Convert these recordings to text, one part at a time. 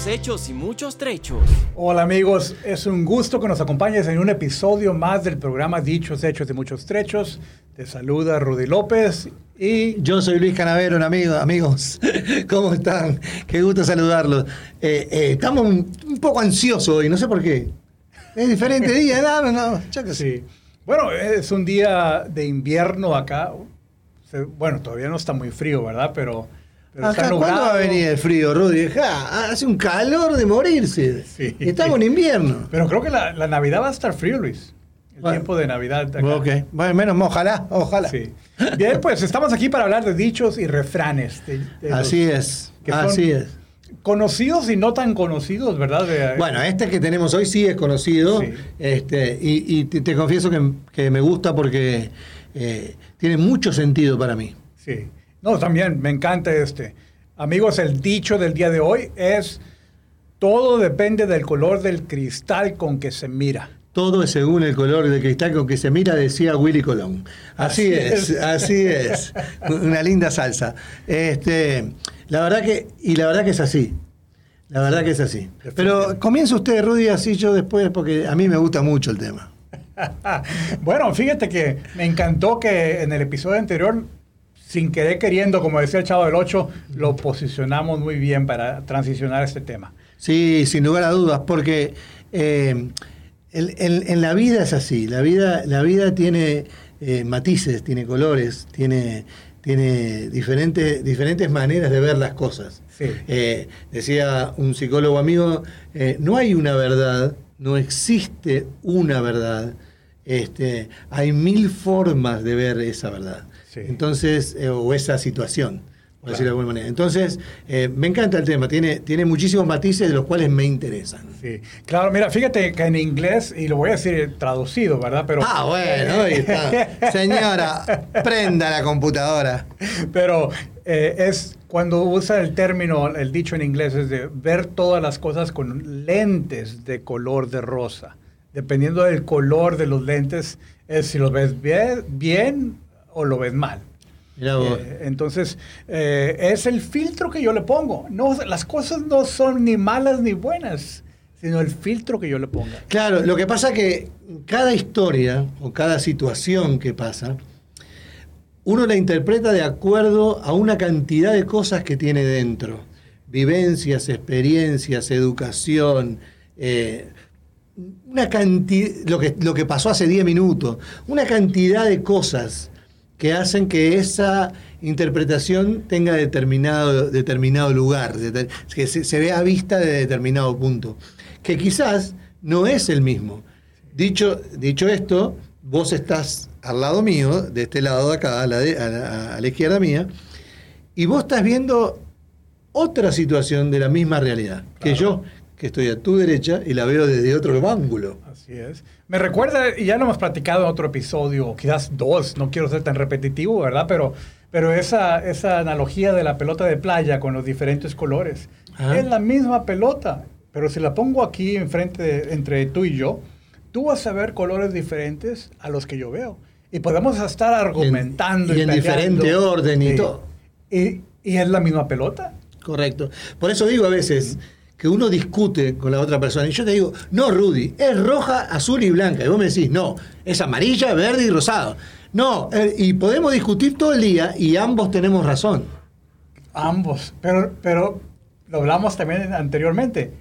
Dichos, hechos y muchos trechos. Hola amigos, es un gusto que nos acompañes en un episodio más del programa Dichos, hechos y muchos trechos. Te saluda Rudy López y... Yo soy Luis Canavero, un amigo, amigos. ¿Cómo están? Qué gusto saludarlos. Eh, eh, estamos un, un poco ansiosos hoy, no sé por qué. Es diferente día, no, no, yo sé. Sí. Bueno, es un día de invierno acá. Bueno, todavía no está muy frío, ¿verdad? Pero, pero ¿cuándo va a venir el frío, Rudy? Ja, hace un calor de morirse. Sí. Estamos en invierno. Pero creo que la, la Navidad va a estar frío, Luis. El Bueno. tiempo de Navidad acá. Ok, bueno, menos ojalá, ojalá. Sí. Bien, pues estamos aquí para hablar de dichos y refranes. de- de Así los es, que así es. Conocidos y no tan conocidos, ¿verdad? De- Bueno, este que tenemos hoy sí es conocido. Sí. Este, y y te, te confieso que, que me gusta porque eh, tiene mucho sentido para mí. Sí. No, también me encanta este. Amigos, el dicho del día de hoy es, todo depende del color del cristal con que se mira. Todo es según el color de cristal con que se mira, decía Willy Colón. Así, Así es, es. así es. Una linda salsa. Este, la verdad que, y la verdad que es así. La verdad que es así. Pero comienza usted, Rudy, así yo después, porque a mí me gusta mucho el tema. bueno, fíjate que me encantó que en el episodio anterior, sin querer queriendo, como decía el Chavo del 8, lo posicionamos muy bien para transicionar este tema. Sí, sin lugar a dudas, porque eh, en la vida es así. La vida, la vida tiene eh, matices, tiene colores, tiene, tiene diferentes, diferentes maneras de ver las cosas. Sí. Eh, decía un psicólogo amigo, no hay una verdad, no existe una verdad. Este, hay mil formas de ver esa verdad. Sí. Entonces, eh, o esa situación, por Claro. decirlo de alguna manera. Entonces, eh, me encanta el tema, tiene, tiene muchísimos matices de los cuales me interesan. Sí, claro, mira, fíjate que en inglés, y lo voy a decir traducido, ¿verdad? Pero, Ah, bueno, ahí está. Señora, prenda la computadora. Pero eh, es cuando usa el término, el dicho en inglés, es de ver todas las cosas con lentes de color de rosa. Dependiendo del color de los lentes, es si los ves bien, bien o lo ves mal. Eh, entonces, eh, es el filtro que yo le pongo. No, las cosas no son ni malas ni buenas, sino el filtro que yo le ponga. Claro, lo que pasa que cada historia o cada situación que pasa, uno la interpreta de acuerdo a una cantidad de cosas que tiene dentro. Vivencias, experiencias, educación, eh, una cantidad, lo que, lo que pasó hace 10 minutos, una cantidad de cosas que hacen que esa interpretación tenga determinado, determinado lugar, que se, se vea a vista de determinado punto, que quizás no es el mismo. Dicho, dicho esto, vos estás al lado mío, de este lado de acá, a la, de- a la- a la izquierda mía, y vos estás viendo otra situación de la misma realidad que yo, que estoy a tu derecha y la veo desde otro ángulo. Así es. Me recuerda, y ya lo hemos platicado en otro episodio, quizás dos, no quiero ser tan repetitivo, ¿verdad? Pero, pero esa, esa analogía de la pelota de playa con los diferentes colores. Ajá. Es la misma pelota, pero si la pongo aquí enfrente, de- entre tú y yo, tú vas a ver colores diferentes a los que yo veo. Y podemos estar argumentando. y en peleando. diferente orden y Sí. todo. Y, y es la misma pelota. Correcto. Por eso digo a veces que uno discute con la otra persona y yo te digo, no, Rudy, es roja, azul y blanca. Y vos me decís, no, es amarilla, verde y rosado. No, eh, y podemos discutir todo el día y ambos tenemos razón. Ambos, pero, pero lo hablamos también anteriormente.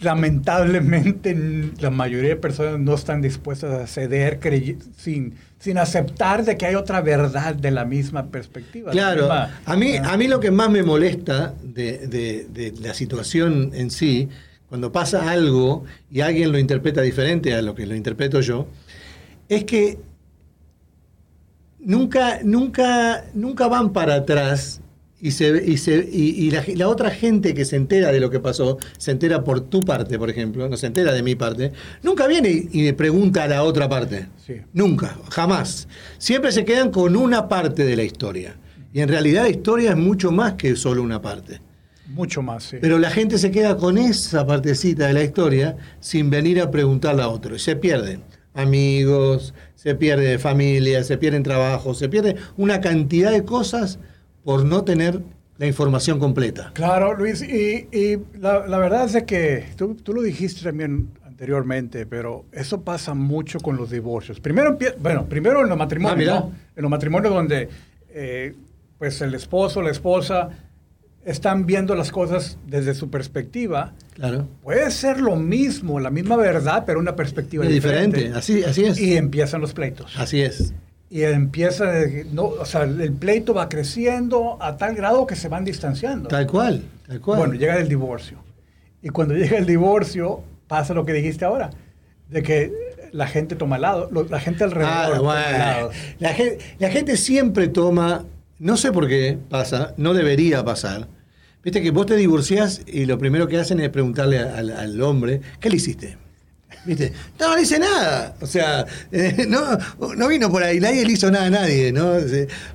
Lamentablemente, la mayoría de personas no están dispuestas a ceder sin, sin aceptar de que hay otra verdad de la misma perspectiva. Claro, misma- a mí, a mí lo que más me molesta de, de- de la situación en sí, cuando pasa algo y alguien lo interpreta diferente a lo que lo interpreto yo, es que nunca, nunca, nunca van para atrás y, se, y, se, y, y la, la otra gente que se entera de lo que pasó, se entera por tu parte, por ejemplo, no se entera de mi parte, nunca viene y, y le pregunta a la otra parte. Sí. Nunca, jamás. Siempre se quedan con una parte de la historia. Y en realidad la historia es mucho más que solo una parte. Mucho más, sí. Pero la gente se queda con esa partecita de la historia sin venir a preguntarle a otro. Y se pierden amigos, se pierde familia, se pierden trabajo, se pierde una cantidad de cosas por no tener la información completa. Claro, Luis, y, y la, la, verdad es que tú, tú, lo dijiste también anteriormente, pero eso pasa mucho con los divorcios. Primero, bueno, primero en los matrimonios, ah, ¿no? En los matrimonios donde eh, pues el esposo, la esposa están viendo las cosas desde su perspectiva. Claro. Puede ser lo mismo, la misma verdad, pero una perspectiva diferente. diferente. Así, así es. Y empiezan los pleitos. Así es. Y empieza, no, o sea, el pleito va creciendo a tal grado que se van distanciando. Tal cual, tal cual. Bueno, llega el divorcio. Y cuando llega el divorcio, pasa lo que dijiste ahora, de que la gente toma lado, la gente alrededor ah, toma lado. La gente, la gente siempre toma, no sé por qué pasa, no debería pasar, Viste que vos te divorciás y lo primero que hacen es preguntarle al, hombre, ¿qué le hiciste? ¿Viste? No, no hice nada. O sea, eh, no, vino por ahí, nadie le hizo nada a nadie, ¿no?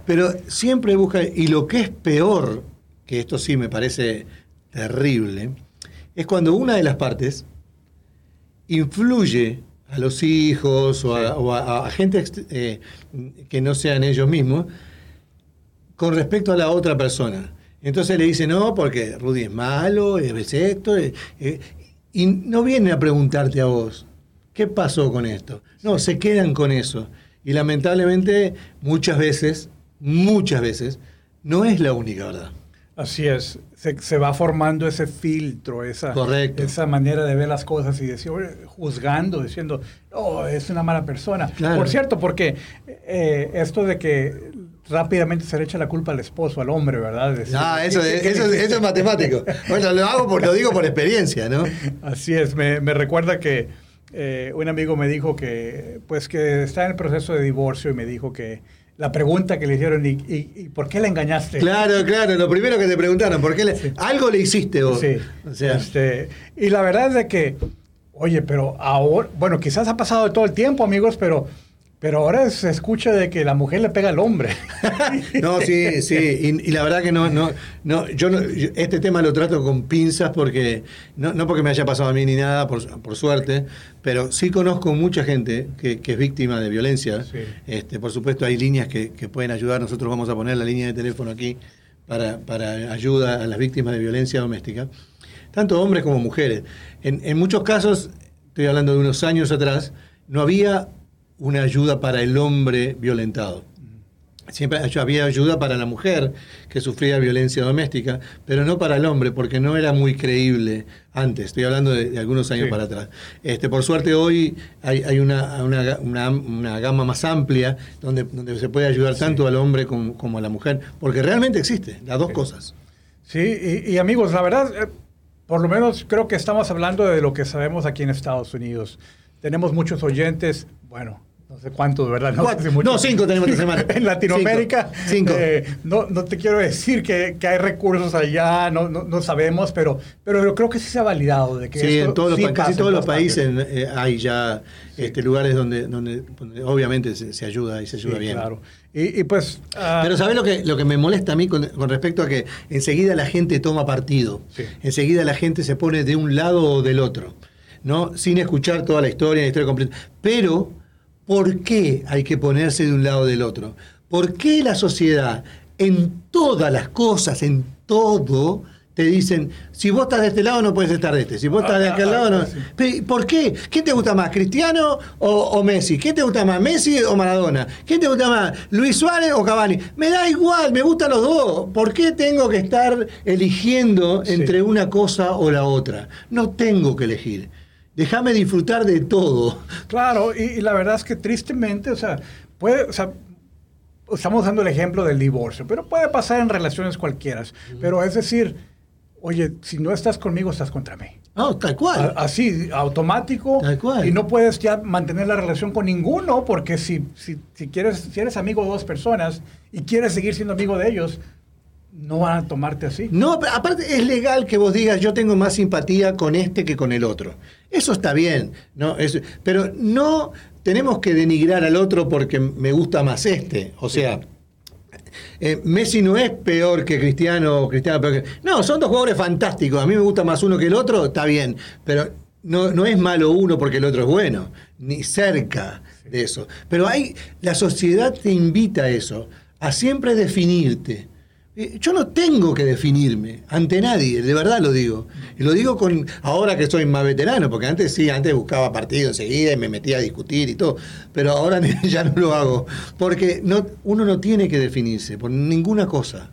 Pero siempre busca, y lo que es peor, que esto sí me parece terrible, es cuando una de las partes influye a los hijos o a, gente eh, que no sean ellos mismos con respecto a la otra persona. Entonces le dice, no, porque Rudy es malo, es esto, y no viene a preguntarte a vos, ¿qué pasó con esto? No, se quedan con eso. Y lamentablemente muchas veces, muchas veces, no es la única verdad. Así es, se, va formando ese filtro, esa, esa manera de ver las cosas y decir, juzgando, diciendo, oh, es una mala persona. Por cierto, porque eh, esto de que rápidamente se le echa la culpa al esposo, al hombre, ¿verdad? ah, eso, es matemático. Bueno, lo hago por, lo digo por experiencia, ¿no? Así es, me, recuerda que eh, un amigo me dijo que, pues que está en el proceso de divorcio y me dijo que la pregunta que le hicieron, ¿y, por qué le engañaste? Claro, claro, lo primero que te preguntaron, ¿por qué le, algo le hiciste vos? Sí, o sea, este, y la verdad es de que, oye, pero ahora, bueno, quizás ha pasado todo el tiempo, amigos, pero pero ahora se escucha de que la mujer le pega al hombre. no, sí, sí. Y, la verdad que no, no, no, yo este tema lo trato con pinzas porque, no, no porque me haya pasado a mí ni nada, por, suerte, pero sí conozco mucha gente que, es víctima de violencia. Este, por supuesto hay líneas que, pueden ayudar. Nosotros vamos a poner la línea de teléfono aquí para, para ayuda a las víctimas de violencia doméstica. Tanto hombres como mujeres. En, en muchos casos, estoy hablando de unos años atrás, no había una ayuda para el hombre violentado. Siempre había ayuda para la mujer que sufría violencia doméstica, pero no para el hombre, porque no era muy creíble antes. Estoy hablando de, algunos años para atrás. Este, por suerte hoy hay, una, una, gama más amplia donde, donde se puede ayudar tanto al hombre como, a la mujer, porque realmente existe, las dos cosas. Sí, y, amigos, la verdad, eh, por lo menos creo que estamos hablando de lo que sabemos aquí en Estados Unidos. Tenemos muchos oyentes, bueno, no sé cuántos, ¿verdad? No, cinco tenemos esta semana. en Latinoamérica, cinco. Eh, no, no, te quiero decir que, que hay recursos allá, no, no, sabemos, pero, pero yo creo que sí se ha validado. De que sí, en todos los, casi todos los países eh, hay ya este, lugares donde, donde, obviamente se, ayuda y se ayuda bien. Claro. Y, pues. Ah, pero ¿sabes lo que, lo que me molesta a mí con, con respecto a que enseguida la gente toma partido? Enseguida la gente se pone de un lado o del otro, ¿no? Sin escuchar toda la historia, la historia completa. Pero ¿Por qué hay que ponerse de un lado o del otro? ¿Por qué la sociedad, en todas las cosas, en todo, te dicen, si vos estás de este lado no puedes estar de este, si vos estás de aquel lado no... ¿Por qué? ¿Quién te gusta más, Cristiano o, Messi? ¿Quién te gusta más, Messi o Maradona? ¿Quién te gusta más, Luis Suárez o Cavani? Me da igual, me gustan los dos. ¿Por qué tengo que estar eligiendo entre una cosa o la otra? No tengo que elegir. Déjame disfrutar de todo. Claro, y, la verdad es que tristemente, o sea, puede, o sea, estamos dando el ejemplo del divorcio, pero puede pasar en relaciones cualquiera. Pero es decir, oye, si no estás conmigo, estás contra mí. Oh, tal cual. Así, automático. Tal cual. Y no puedes ya mantener la relación con ninguno, porque si, si, si, quieres, si eres amigo de dos personas y quieres seguir siendo amigo de ellos, no van a tomarte así. No, pero aparte es legal que vos digas yo tengo más simpatía con este que con el otro. Eso está bien, ¿no? pero no tenemos que denigrar al otro porque me gusta más este. O sea, eh, Messi no es peor que Cristiano o Cristiano peor que... No, son dos jugadores fantásticos. A mí me gusta más uno que el otro, está bien. Pero no, no es malo uno porque el otro es bueno, ni cerca de eso. Pero hay, la sociedad te invita a eso, a siempre definirte Yo no tengo que definirme ante nadie, de verdad lo digo. Y lo digo con ahora que soy más veterano, porque antes sí, antes buscaba partido enseguida y me metía a discutir y todo, pero ahora ya no lo hago, porque no, uno no tiene que definirse por ninguna cosa.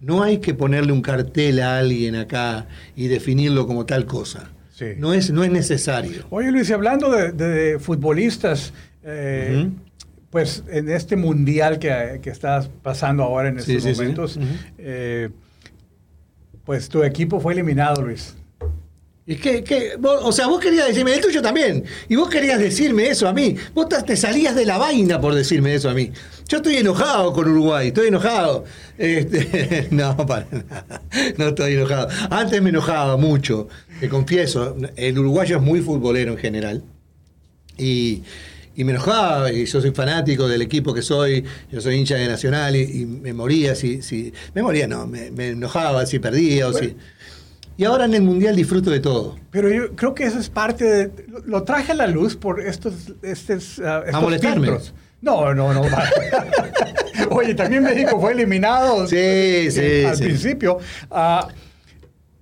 No hay que ponerle un cartel a alguien acá y definirlo como tal cosa. Sí. No, es, no es necesario. Oye, Luis, y hablando de, de futbolistas, eh. Pues en este mundial que, que estás pasando ahora en Sí, estos sí, sí. momentos, eh, pues tu equipo fue eliminado, Luis. ¿Y qué, qué? Vos- o sea, vos querías decirme, el tuyo también. Y vos querías decirme eso a mí. Vos te- te salías de la vaina por decirme eso a mí. Yo estoy enojado con Uruguay, estoy enojado. Este, no, para nada. No estoy enojado. Antes me enojaba mucho, te confieso. El uruguayo es muy futbolero en general. Y, y me enojaba, y yo soy fanático del equipo que soy, yo soy hincha de Nacional y, y me moría si, si. Me moría, no, me, me enojaba si perdía o si. Y ahora en el Mundial disfruto de todo. Pero yo creo que eso es parte de... Lo, traje a la luz por estos, estos, ah, estos molestarme? filtros. No, no, no. Oye, también México fue eliminado Sí, eh, sí, al sí. principio. Ah,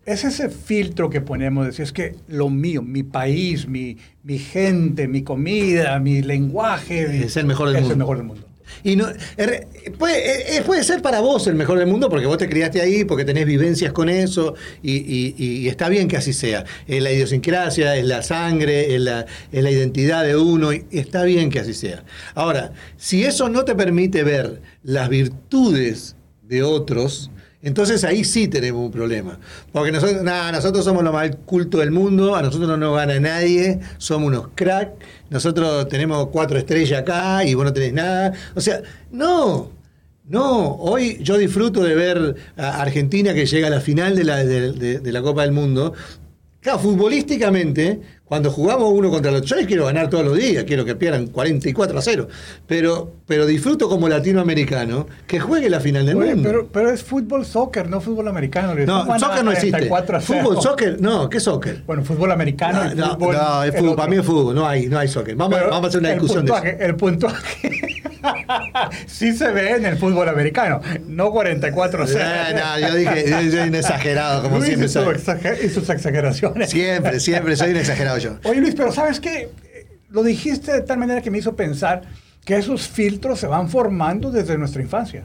es ese filtro que ponemos, decir, es que lo mío, mi país, mi, mi gente, mi comida, mi lenguaje... Es el mejor del es mundo. el mejor del mundo. Y no, er- puede, eh, puede ser para vos el mejor del mundo porque vos te criaste ahí, porque tenés vivencias con eso y, y- y está bien que así sea. Es la idiosincrasia, es la sangre, es la, es la identidad de uno y está bien que así sea. Ahora, si eso no te permite ver las virtudes de otros, entonces ahí sí tenemos un problema. Porque nosotros, somos lo más culto del mundo, a nosotros no nos gana nadie, somos unos crack, nosotros tenemos cuatro estrellas acá y vos no tenés nada. O sea, no, no, hoy yo disfruto de ver a Argentina que llega a la final de la, de la Copa del Mundo. Claro, futbolísticamente, cuando jugamos uno contra otro, yo quiero ganar todos los días, quiero que pierdan 44 a 0, pero, pero disfruto como latinoamericano que juegue la final del Oye, mundo. pero, pero es fútbol soccer, no fútbol americano. No, ¿Cómo van a soccer no existe. 44 a cero? Fútbol, soccer, no, ¿qué soccer? Bueno, fútbol americano No, no, fútbol. no, es fútbol, para mí es fútbol, no hay, no hay soccer. Vamos, Pero vamos a hacer una discusión de eso. puntuaje, El puntuaje sí se ve en el fútbol americano, no 44 0 Eh, no, yo dije, yo soy un exagerado, como Luis siempre soy. y sus exageraciones. Siempre, siempre soy un exagerado yo. Oye Luis, pero ¿sabes qué? Lo dijiste de tal manera que me hizo pensar que esos filtros se van formando desde nuestra infancia.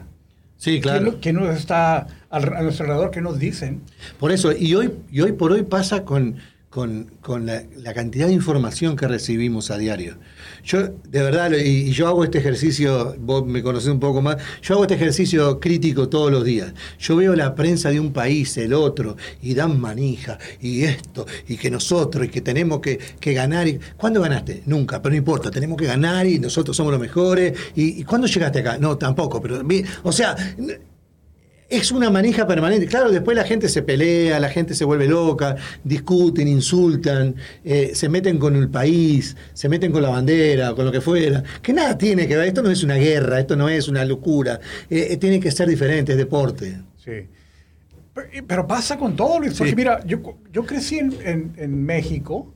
Sí, claro. ¿Quién, quién nos está a nuestro alrededor? ¿Qué nos dicen? Por eso, y hoy, y hoy por hoy pasa con, con, con la, la cantidad de información que recibimos a diario. Yo, de verdad, y, y yo hago este ejercicio, vos me conocés un poco más, yo hago este ejercicio crítico todos los días. Yo veo la prensa de un país, el otro, y dan manija, y esto, y que nosotros, y que tenemos que, que ganar. Y, ¿Cuándo ganaste? Nunca, pero no importa, tenemos que ganar y nosotros somos los mejores. ¿Y, y cuándo llegaste acá? No, tampoco, pero, o sea, es una manija permanente. Claro, después la gente se pelea, la gente se vuelve loca, discuten, insultan, eh, se meten con el país, se meten con la bandera, con lo que fuera. Que nada tiene que ver. Esto no es una guerra, esto no es una locura. Eh, eh, tiene que ser diferente, es deporte. Sí. Pero, pasa con todo, Luis. Porque Sí. mira, yo, yo crecí en, en- en México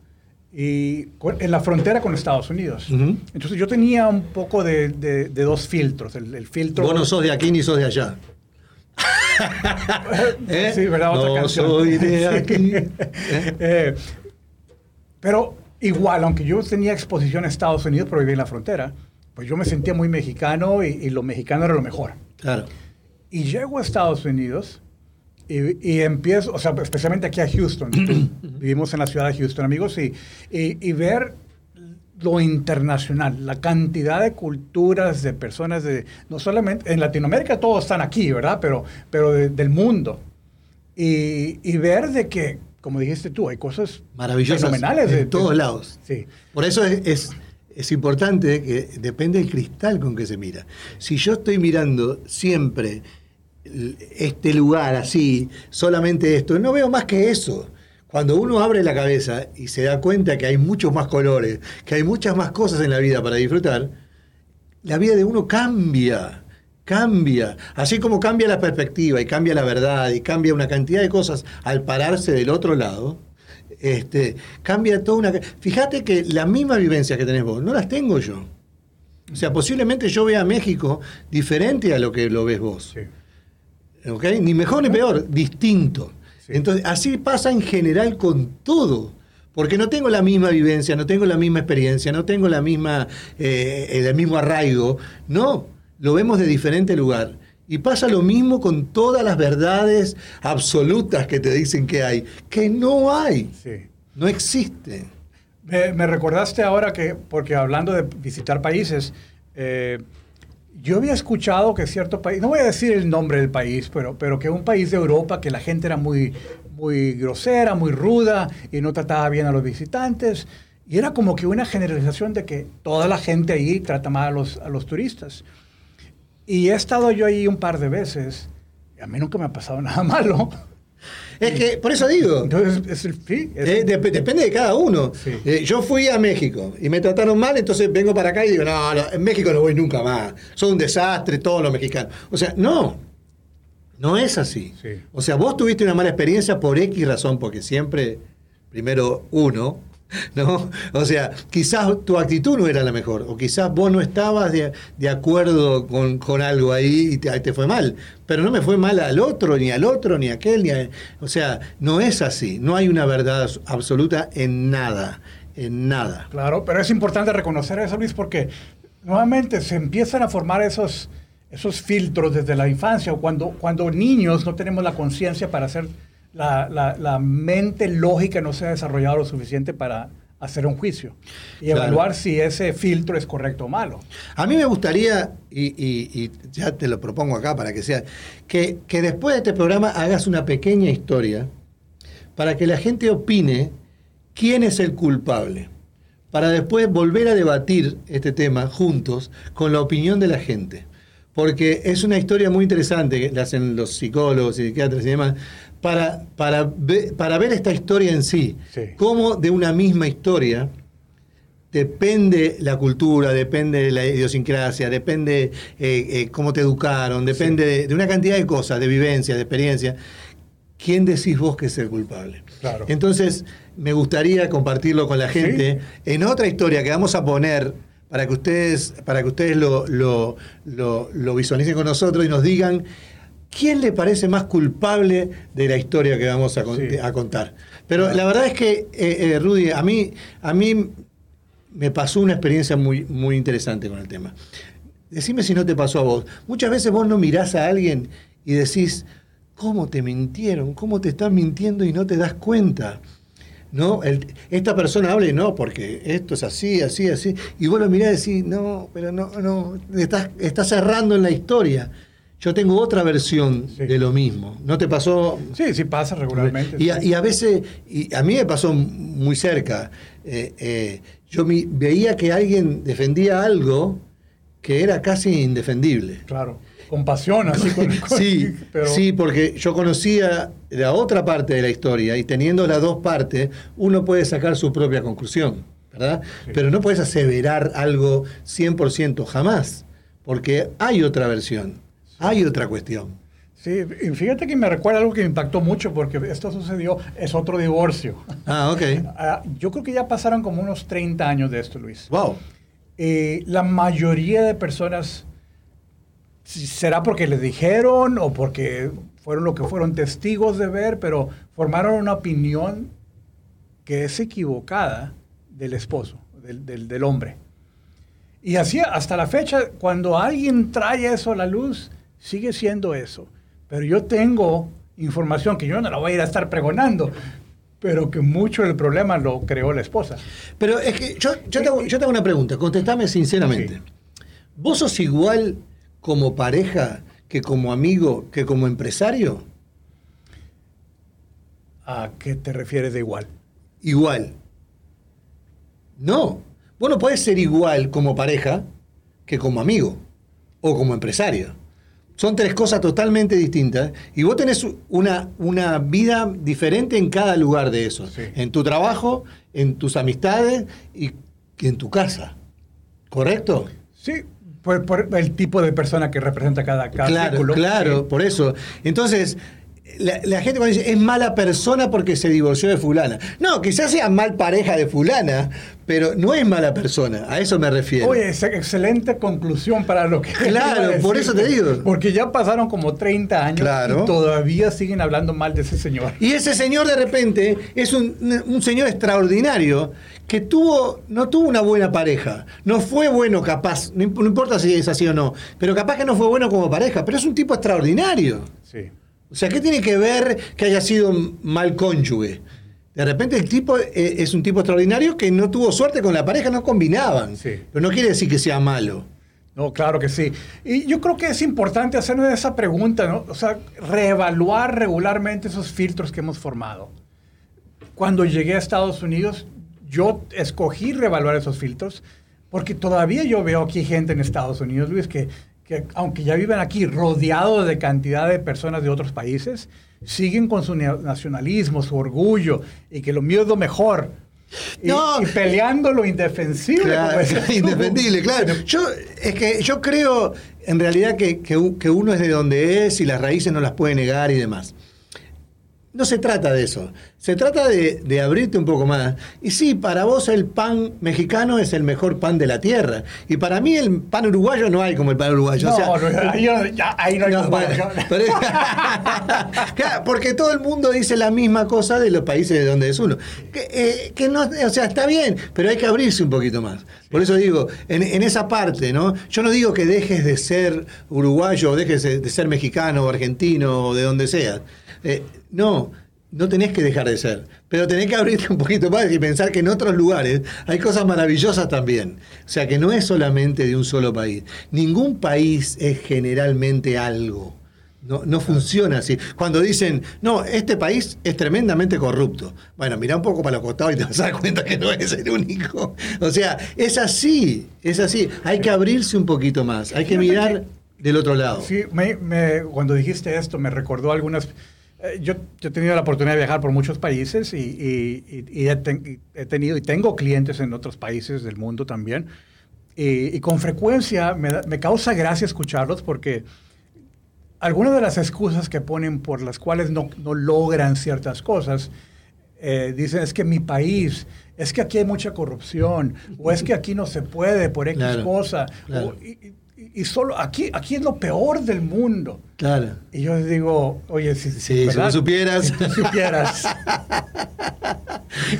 y en la frontera con Estados Unidos. Entonces yo tenía un poco de, de- de dos filtros. El, el filtro... Vos no sos de aquí ni sos de allá. ¿Eh? Sí, ¿verdad? Otra no canción. soy de aquí. Eh, pero igual, aunque yo tenía exposición a Estados Unidos, pero vivía en la frontera, pues yo me sentía muy mexicano y, y lo mexicano era lo mejor. Claro. Y llego a Estados Unidos y, y empiezo, o sea, especialmente aquí a Houston. Vivimos en la ciudad de Houston, amigos, y, y ver lo internacional, la cantidad de culturas, de personas, de no solamente en Latinoamérica todos están aquí, ¿verdad? Pero, pero de- del mundo. Y, y ver de que, como dijiste tú, hay cosas Maravillosas fenomenales en de- todos de- lados. Sí. Por eso es, es, es importante que depende del cristal con que se mira. Si yo estoy mirando siempre este lugar así, solamente esto, no veo más que eso. Cuando uno abre la cabeza y se da cuenta que hay muchos más colores, que hay muchas más cosas en la vida para disfrutar, la vida de uno cambia, cambia. Así como cambia la perspectiva y cambia la verdad y cambia una cantidad de cosas al pararse del otro lado, este, cambia toda una... Fíjate que la misma vivencia que tenés vos, no las tengo yo. O sea, posiblemente yo vea México diferente a lo que lo ves vos. sí. ¿ok? Ni mejor ni peor, distinto. Entonces, así pasa en general con todo. Porque no tengo la misma vivencia, no tengo la misma experiencia, no tengo la misma, eh, el mismo arraigo. No, lo vemos de diferente lugar. Y pasa lo mismo con todas las verdades absolutas que te dicen que hay, que no hay. No existe. Me, recordaste ahora que, porque hablando de visitar países, eh, yo había escuchado que cierto país, no voy a decir el nombre del país, pero, pero que un país de Europa que la gente era muy, muy grosera, muy ruda y no trataba bien a los visitantes. Y era como que una generalización de que toda la gente ahí trata mal a los, a los turistas. Y he estado yo ahí un par de veces y a mí nunca me ha pasado nada malo. Es que, por eso digo. Entonces, es eh, depende de cada uno. Eh, yo fui a México y me trataron mal, entonces vengo para acá y digo, no, en México no voy nunca más. Son un desastre todos los mexicanos. O sea, no. No es así. O sea, vos tuviste una mala experiencia por X razón, porque siempre, primero uno, ¿no? O sea, quizás tu actitud no era la mejor, o quizás vos no estabas de, acuerdo con, algo ahí y te, fue mal. Pero no me fue mal al otro, ni al otro, ni a aquel, ni a, O sea, no es así. No hay una verdad absoluta en nada. En nada. Claro, pero es importante reconocer eso, Luis, porque nuevamente se empiezan a formar esos, esos filtros desde la infancia, o cuando, cuando niños no tenemos la conciencia para hacer la, mente lógica no se ha desarrollado lo suficiente para hacer un juicio y evaluar si ese filtro es correcto o malo. A mí me gustaría, y, ya te lo propongo acá para que sea, que, que, después de este programa hagas una pequeña historia para que la gente opine quién es el culpable, para después volver a debatir este tema juntos con la opinión de la gente. Porque es una historia muy interesante que le hacen los psicólogos y psiquiatras y demás, para, para, para ver esta historia en sí. Cómo de una misma historia depende la cultura, depende la idiosincrasia, depende eh, eh, cómo te educaron, depende de, una cantidad de cosas, de vivencia, de experiencia. ¿Quién decís vos que es el culpable? Claro. Entonces, me gustaría compartirlo con la gente en otra historia que vamos a poner para que ustedes, para que ustedes lo, lo, lo visualicen con nosotros y nos digan ¿quién le parece más culpable de la historia que vamos a, contar? Pero la verdad es que, eh, eh, Rudy, a mí, a mí me pasó una experiencia muy, muy interesante con el tema. Decime si no te pasó a vos. Muchas veces vos no mirás a alguien y decís, ¿cómo te mintieron? ¿Cómo te están mintiendo y no te das cuenta? ¿No? esta persona habla y no, porque esto es así, así, así. Y vos lo mirás y decís, no, pero no, no, estás, estás cerrando en la historia. Yo tengo otra versión de lo mismo. ¿No te pasó? Sí, sí pasa regularmente. Y, a, veces, y a mí me pasó muy cerca. Eh, eh, yo veía que alguien defendía algo que era casi indefendible. Claro, con pasión, así. sí, sí, porque yo conocía la otra parte de la historia y teniendo las dos partes, uno puede sacar su propia conclusión, ¿verdad? Pero no puedes aseverar algo 100% jamás, porque hay otra versión. Hay otra cuestión. Sí, y fíjate que me recuerda algo que me impactó mucho porque esto sucedió, es otro divorcio. Ah, ok. Ah, yo creo que ya pasaron como unos 30 años de esto, Luis. Wow. Eh, la mayoría de personas, será porque les dijeron o porque fueron lo que fueron testigos de ver, pero formaron una opinión que es equivocada del esposo, del, del, del hombre. Y así hasta la fecha, cuando alguien trae eso a la luz, sigue siendo eso. Pero yo tengo información que yo no la voy a ir a estar pregonando, pero que mucho del problema lo creó la esposa. Pero es que yo, yo, tengo, una pregunta, contestame sinceramente. ¿Vos sos igual como pareja que como amigo, que como empresario? ¿A qué te refieres de igual? Igual. No. Vos no podés ser igual como pareja que como amigo o como empresario. Son tres cosas totalmente distintas y vos tenés una, una vida diferente en cada lugar de eso. En tu trabajo, en tus amistades y en tu casa. ¿Correcto? Sí, por, el tipo de persona que representa cada, cada Claro, claro, por eso. Entonces, la, la gente cuando dice es mala persona porque se divorció de fulana. No, quizás sea mal pareja de fulana, pero no es mala persona, a eso me refiero. Oye, es excelente conclusión para lo que... Claro, por eso te digo. Porque ya pasaron como 30 años Claro. y todavía siguen hablando mal de ese señor. Y ese señor de repente es un, un señor extraordinario que tuvo, no tuvo una buena pareja. No fue bueno capaz, no importa si es así o no, pero capaz que no fue bueno como pareja, pero es un tipo extraordinario. Sí. O sea, ¿qué tiene que ver que haya sido mal cónyuge? De repente el tipo eh, es un tipo extraordinario que no tuvo suerte con la pareja, no combinaban. Sí. Pero no quiere decir que sea malo. No, claro que sí. Y yo creo que es importante hacernos esa pregunta, ¿no? O sea, reevaluar regularmente esos filtros que hemos formado. Cuando llegué a Estados Unidos, yo escogí reevaluar esos filtros porque todavía yo veo aquí gente en Estados Unidos, Luis, que, que aunque ya viven aquí rodeados de cantidad de personas de otros países, siguen con su nacionalismo, su orgullo y que lo mío es lo mejor. Y, No. y peleando lo indefensible. Claro, indefendible, claro. Yo, es que yo creo en realidad que, que uno es de donde es y las raíces no las puede negar y demás. No se trata de eso. Se trata de, de abrirte un poco más. Y sí, para vos el pan mexicano es el mejor pan de la tierra. Y para mí el pan uruguayo no hay como el pan uruguayo. No, O sea, no, ahí, no- ya- ahí no hay no, comparación. bueno, pero- Claro, porque todo el mundo dice la misma cosa de los países de donde es uno. Que, eh, que no, o sea, está bien, pero hay que abrirse un poquito más. Por eso digo, en, esa parte, ¿no? Yo no digo que dejes de ser uruguayo o dejes de ser mexicano o argentino o de donde sea. Eh, no. No tenés que dejar de ser, pero tenés que abrirte un poquito más y pensar que en otros lugares hay cosas maravillosas también. O sea, que no es solamente de un solo país. Ningún país es generalmente algo. No, no funciona así. Cuando dicen, no, este país es tremendamente corrupto. Bueno, mira un poco para los costados y te vas a dar cuenta que no es el único. O sea, es así, es así. Hay que abrirse un poquito más, hay que mirar del otro lado. Sí, me- me- cuando dijiste esto me recordó algunas... eh, yo, yo he tenido la oportunidad de viajar por muchos países y, y- y- y he, ten- he tenido y tengo clientes en otros países del mundo también. Y, con frecuencia me, me causa gracia escucharlos porque algunas de las excusas que ponen por las cuales no, no logran ciertas cosas, eh, dicen es que mi país, es que aquí hay mucha corrupción, o es que aquí no se puede por X Claro, cosa, claro. o- y, y- y solo aquí, aquí es lo peor del mundo. Claro. Y yo les digo, oye, si, Sí, si ¿verdad? no supieras. Si tú supieras.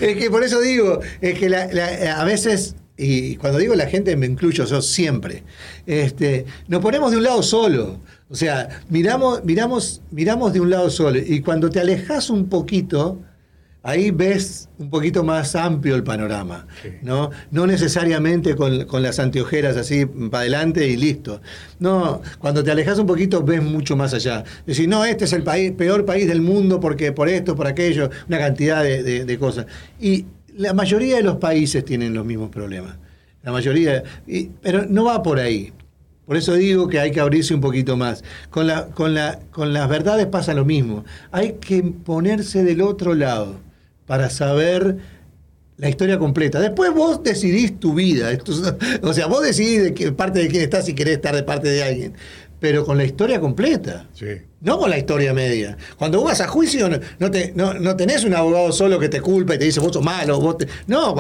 Es que por eso digo, es que la- la- a veces, y cuando digo la gente me incluyo yo siempre, este, nos ponemos de un lado solo. O sea, miramos, miramos, miramos de un lado solo. Y cuando te alejas un poquito, ahí ves un poquito más amplio el panorama. Sí. ¿no? No necesariamente con, con las anteojeras así para adelante y listo. No, cuando te alejas un poquito ves mucho más allá. Decir, no, este es el país, peor país del mundo porque por esto, por aquello, una cantidad de, de- de cosas. Y la mayoría de los países tienen los mismos problemas. La mayoría, y- pero no va por ahí. Por eso digo que hay que abrirse un poquito más. Con, la, con, la, con las verdades pasa lo mismo. Hay que ponerse del otro lado para saber la historia completa. Después vos decidís tu vida. O sea, vos decidís de qué parte de quién estás si querés estar de parte de alguien. Pero con la historia completa. Sí. No con la historia media. Cuando vos vas a juicio, no, no te- no- no tenés un abogado solo que te culpa y te dice vos sos malo. Vos te-". No,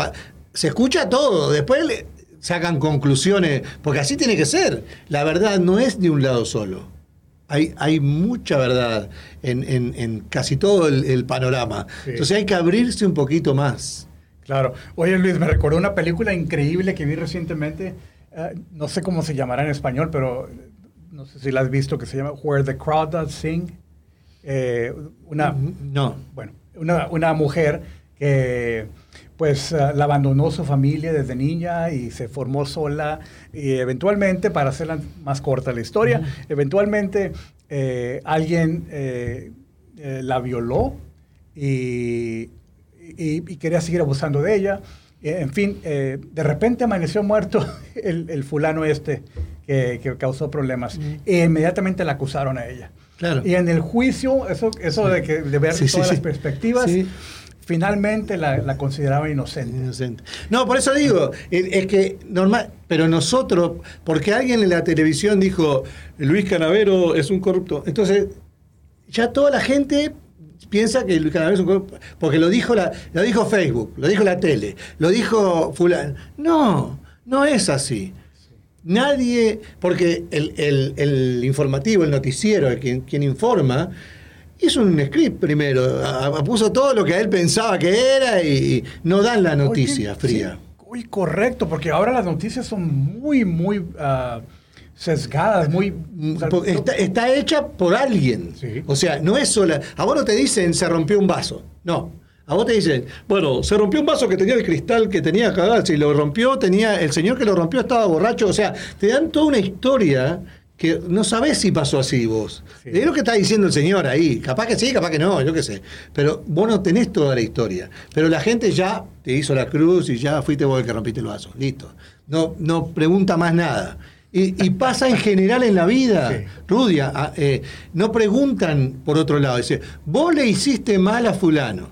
se escucha todo. Después le sacan conclusiones, porque así tiene que ser. La verdad no es de un lado solo. Hay, hay mucha verdad en, en- en casi todo el, el panorama. Sí. Entonces hay que abrirse un poquito más. Claro. Oye, Luis, me recordó una película increíble que vi recientemente. eh, no sé cómo se llamará en español, pero eh, no sé si la has visto, que se llama Where the Crowd Does Sing. Eh, una, No. bueno, una, una mujer que pues eh, la abandonó su familia desde niña y se formó sola y eventualmente, para hacerla más corta la historia, eventualmente eh, alguien eh, eh, la violó y, y- y quería seguir abusando de ella. En fin, de repente amaneció muerto el, el fulano este que, que causó problemas. E inmediatamente la acusaron a ella. Claro. Y en el juicio, eso, eso de, que, de ver Sí, todas sí. las perspectivas. Finalmente la, consideraban inocente. No, por eso digo, es, es que normal, pero nosotros, porque alguien en la televisión dijo, Luis Canavero es un corrupto, entonces ya toda la gente piensa que cada vez un porque lo dijo la, lo dijo Facebook, lo dijo la tele, lo dijo fulano. No, no es así. Nadie, porque el, informativo, el noticiero, quien, quien informa, hizo un script primero, puso todo lo que él pensaba que era y no dan la noticia fría. Uy, correcto, porque ahora las noticias son muy, muy ah, sesgadas, muy... está, hecha por alguien. O sea, no es sola... A vos no te dicen se rompió un vaso. No. A vos te dicen, bueno, se rompió un vaso que tenía el cristal que tenía acá, si lo rompió, tenía, el señor que lo rompió estaba borracho, o sea, te dan toda una historia que no sabés si pasó así vos. Es lo que está diciendo el señor ahí. Capaz que sí, capaz que no, yo qué sé. Pero vos no tenés toda la historia. Pero la gente ya te hizo la cruz y ya fuiste vos el que rompiste el vaso. Listo. No, no pregunta más nada. Y, pasa en general en la vida, Rudia. Ah, eh, no preguntan por otro lado. Dice, vos le hiciste mal a fulano.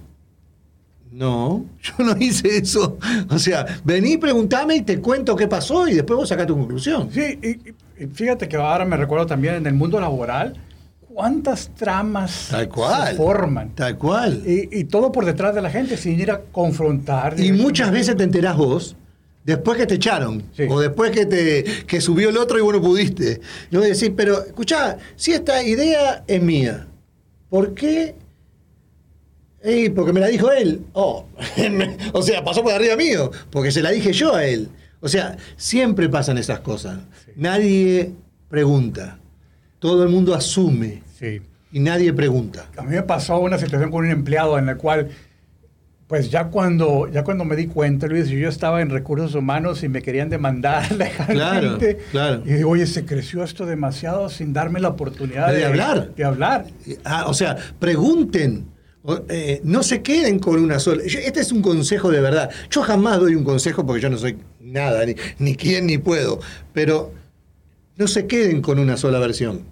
No, yo no hice eso. O sea, vení, preguntame y te cuento qué pasó y después vos sacás tu conclusión. Sí, y, fíjate que ahora me recuerdo también en el mundo laboral, cuántas tramas Tal cual, se forman. Tal cual. Y, todo por detrás de la gente, sin ir a confrontar. Y muchas veces te enterás vos, después que te echaron, o después que te que subió el otro y vos no pudiste. Y vos decís, pero escuchá, si esta idea es mía, ¿por qué porque me la dijo él. Oh, o sea, pasó por arriba mío, porque se la dije yo a él. O sea, siempre pasan esas cosas. Nadie pregunta. Todo el mundo asume. Y nadie pregunta. A mí me pasó una situación con un empleado en la cual, pues ya cuando, ya cuando me di cuenta, Luis, yo estaba en recursos humanos y me querían demandar legalmente. Claro, Y digo, oye, se creció esto demasiado sin darme la oportunidad de, hablar. De hablar. Ah, o sea, pregunten. Eh, no se queden con una sola. Este es un consejo de verdad. Yo jamás doy un consejo porque yo no soy nada, ni, ni quién ni puedo. Pero no se queden con una sola versión.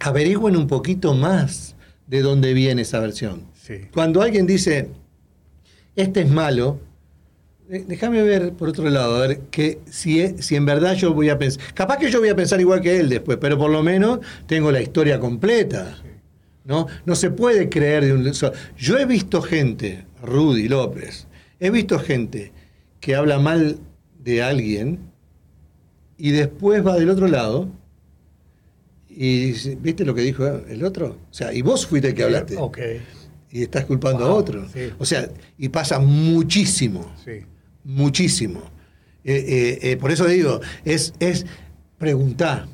Averigüen un poquito más de dónde viene esa versión. Cuando alguien dice, este es malo, déjame ver por otro lado, a ver que si, si en verdad yo voy a pensar. Capaz que yo voy a pensar igual que él después, pero por lo menos tengo la historia completa. ¿No? No se puede creer de un... Yo he visto gente, Rudy López, he visto gente que habla mal de alguien y después va del otro lado y dice, ¿viste lo que dijo el otro? O sea, y vos fuiste el que hablaste. Y estás culpando a otro. O sea, y pasa muchísimo. Muchísimo. Eh, eh, eh, por eso digo, es, es preguntar,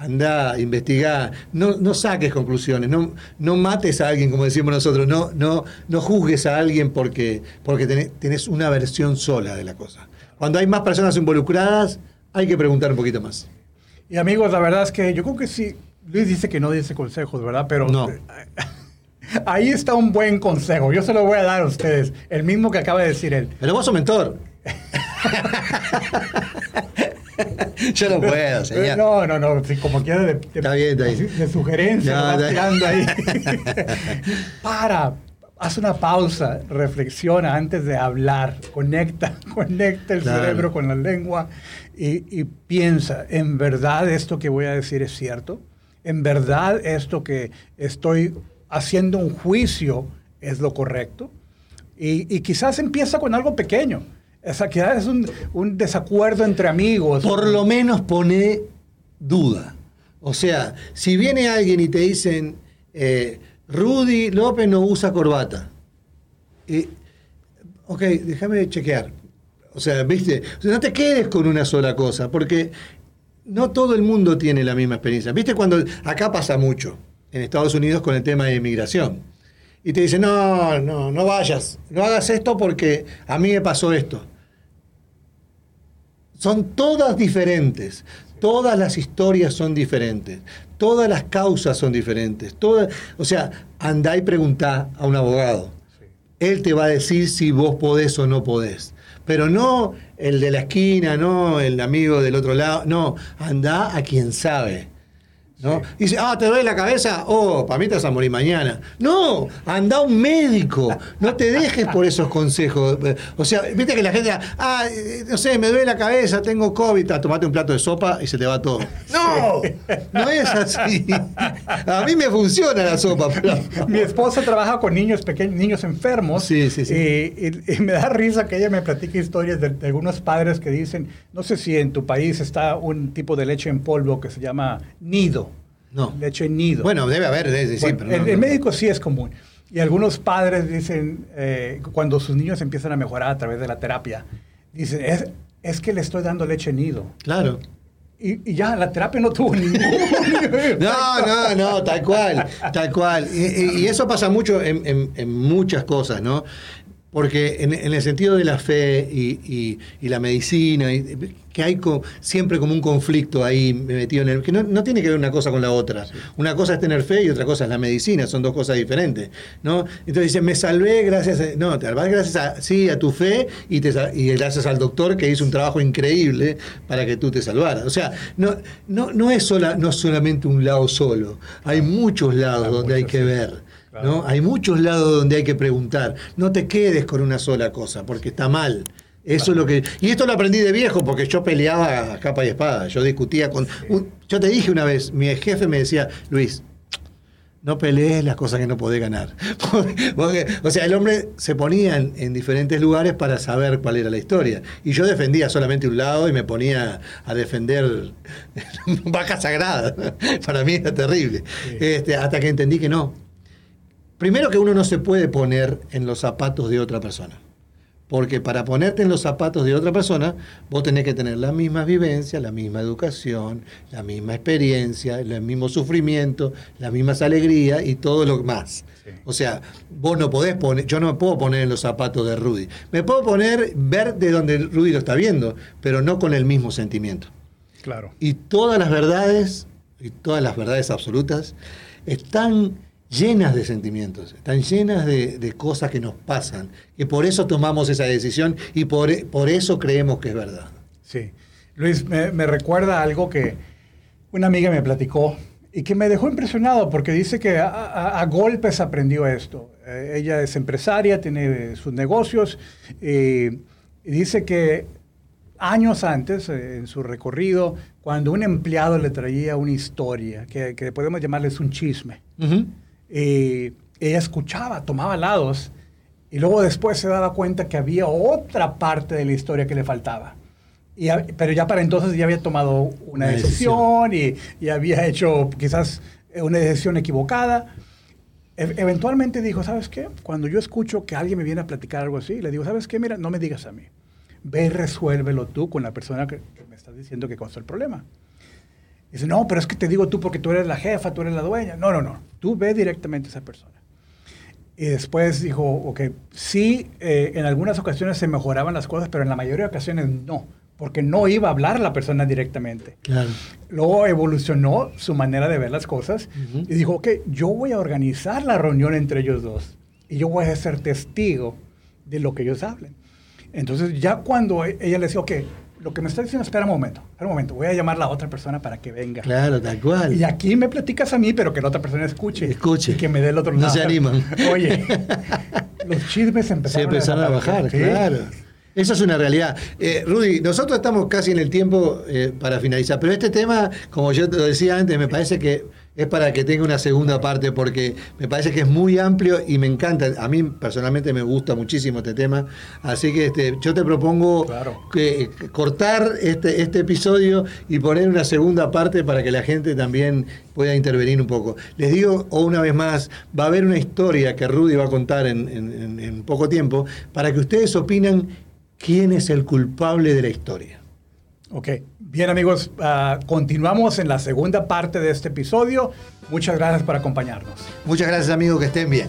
anda, investiga, no, no saques conclusiones, no, no mates a alguien, como decimos nosotros, no, no, no juzgues a alguien porque, porque tenés, una versión sola de la cosa. Cuando hay más personas involucradas, hay que preguntar un poquito más. Y amigos, la verdad es que yo creo que sí, Luis dice que no dice consejos, ¿verdad? Pero no. ahí está un buen consejo, yo se lo voy a dar a ustedes, el mismo que acaba de decir él. Pero vos sos mentor. Yo no puedo, señor. No, no, no, como quiera de, de, sugerencia, ahí. Para, haz una pausa, reflexiona antes de hablar, conecta, conecta el cerebro con la lengua y, piensa, ¿en verdad esto que voy a decir es cierto? ¿En verdad esto que estoy haciendo un juicio es lo correcto? Y, y quizás empieza con algo pequeño esa queda es un, desacuerdo entre amigos. Por lo menos pone duda. O sea, si viene alguien y te dicen, eh, Rudy López no usa corbata. ok, déjame chequear. O sea, viste, no te quedes con una sola cosa, porque no todo el mundo tiene la misma experiencia. Viste cuando acá pasa mucho, en Estados Unidos con el tema de inmigración. Y te dicen, no, no, no vayas, no hagas esto porque a mí me pasó esto. Son todas diferentes. Todas las historias son diferentes. Todas las causas son diferentes. Todas, o sea, andá y preguntá a un abogado. Él te va a decir si vos podés o no podés. Pero no el de la esquina, no el amigo del otro lado. No, andá a quien sabe. ¿No? Dice, ah, ¿te duele la cabeza? Oh, para mí te vas a morir mañana. No, anda a un médico. No te dejes por esos consejos. O sea, viste que la gente, ah, no sé, me duele la cabeza, tengo COVID, ah, tomate un plato de sopa y se te va todo. No, no es así. A mí me funciona la sopa. Mi esposa trabaja con niños pequeños, niños enfermos. Sí, sí, sí. Y, me da risa que ella me platique historias de, de algunos padres que dicen, no sé si en tu país está un tipo de leche en polvo que se llama nido. No. Leche en nido. Bueno, debe haber, sí, pero en, México sí es común. Y algunos padres dicen, eh, cuando sus niños empiezan a mejorar a través de la terapia, dicen, es, es que le estoy dando leche nido. Claro. Y, ya, la terapia no tuvo ningún... no, no, no, tal cual, tal cual. Y, eso pasa mucho en, en, muchas cosas, ¿no? Porque en, el sentido de la fe y, la medicina, que hay siempre como un conflicto ahí metido en el... que no, tiene que ver una cosa con la otra. Una cosa es tener fe y otra cosa es la medicina, son dos cosas diferentes. ¿no? Entonces dicen, me salvé gracias a... No, te salvás gracias a, sí, a tu fe y, te, y gracias al doctor que hizo un trabajo increíble para que tú te salvaras. O sea, no, no, no es sola, no solamente un lado solo, hay muchos lados donde hay que ver. ¿No? Hay muchos lados donde hay que preguntar. No te quedes con una sola cosa, porque está mal. Eso es lo que. Y esto lo aprendí de viejo, porque yo peleaba a capa y espada. Yo discutía con. yo te dije una vez, mi jefe me decía, Luis, no pelees las cosas que no podés ganar. o sea, el hombre se ponía en, diferentes lugares para saber cuál era la historia. Y yo defendía solamente un lado y me ponía a defender vaca sagrada. para mí era terrible. Este, hasta que entendí que no Primero que uno no se puede poner en los zapatos de otra persona. Porque para ponerte en los zapatos de otra persona, vos tenés que tener las mismas vivencias, la misma educación, la misma experiencia, el mismo sufrimiento, las mismas alegrías y todo lo más. O sea, vos no podés poner, yo no me puedo poner en los zapatos de Rudy. Me puedo poner, ver de donde Rudy lo está viendo, pero no con el mismo sentimiento. Claro. Y todas las verdades, y todas las verdades absolutas, están llenas de sentimientos, están llenas de, cosas que nos pasan, y por eso tomamos esa decisión y por, por eso creemos que es verdad. Sí. Luis, me, recuerda algo que una amiga me platicó y que me dejó impresionado porque dice que a, golpes aprendió esto. Eh, ella es empresaria, tiene sus negocios y, dice que años antes, eh, en su recorrido, cuando un empleado le traía una historia, que, podemos llamarles un chisme, eh, ella escuchaba, tomaba lados y luego después se daba cuenta que había otra parte de la historia que le faltaba. Y, pero ya para entonces ya había tomado una, decisión, Y, había hecho quizás una decisión equivocada. E, eventualmente dijo, ¿sabes qué? Cuando yo escucho que alguien me viene a platicar algo así, le digo, ¿sabes qué? Mira, no me digas a mí. Ve y resuélvelo tú con la persona que, me estás diciendo que causó el problema. Dice, no, pero es que te digo tú porque tú eres la jefa, tú eres la dueña. No, no, no. Tú ve directamente a esa persona. Y después dijo, ok, sí, eh, en algunas ocasiones se mejoraban las cosas, pero en la mayoría de ocasiones no, porque no iba a hablar la persona directamente. Claro. Luego evolucionó su manera de ver las cosas y dijo, ok, yo voy a organizar la reunión entre ellos dos y yo voy a ser testigo de lo que ellos hablen. Entonces ya cuando e-, ella le decía, ok, lo que me está diciendo, espera un momento, espera un momento, voy a llamar a la otra persona para que venga. Claro, tal cual. Y aquí me platicas a mí, pero que la otra persona escuche. Escuche. Y que me dé el otro lado. No se animan. Oye, los chismes empezaron, se empezaron a bajar. claro. Eso es una realidad. Eh, Rudy, nosotros estamos casi en el tiempo eh, para finalizar, pero este tema, como yo te lo decía antes, me parece que es para que tenga una segunda parte porque me parece que es muy amplio y me encanta. A mí personalmente me gusta muchísimo este tema. Así que este, yo te propongo que, eh, cortar este, este episodio y poner una segunda parte para que la gente también pueda intervenir un poco. Les digo una vez más, va a haber una historia que Rudy va a contar en, en poco tiempo para que ustedes opinan quién es el culpable de la historia. Ok, bien amigos, ah, continuamos en la segunda parte de este episodio. Muchas gracias por acompañarnos. Muchas gracias amigos, que estén bien.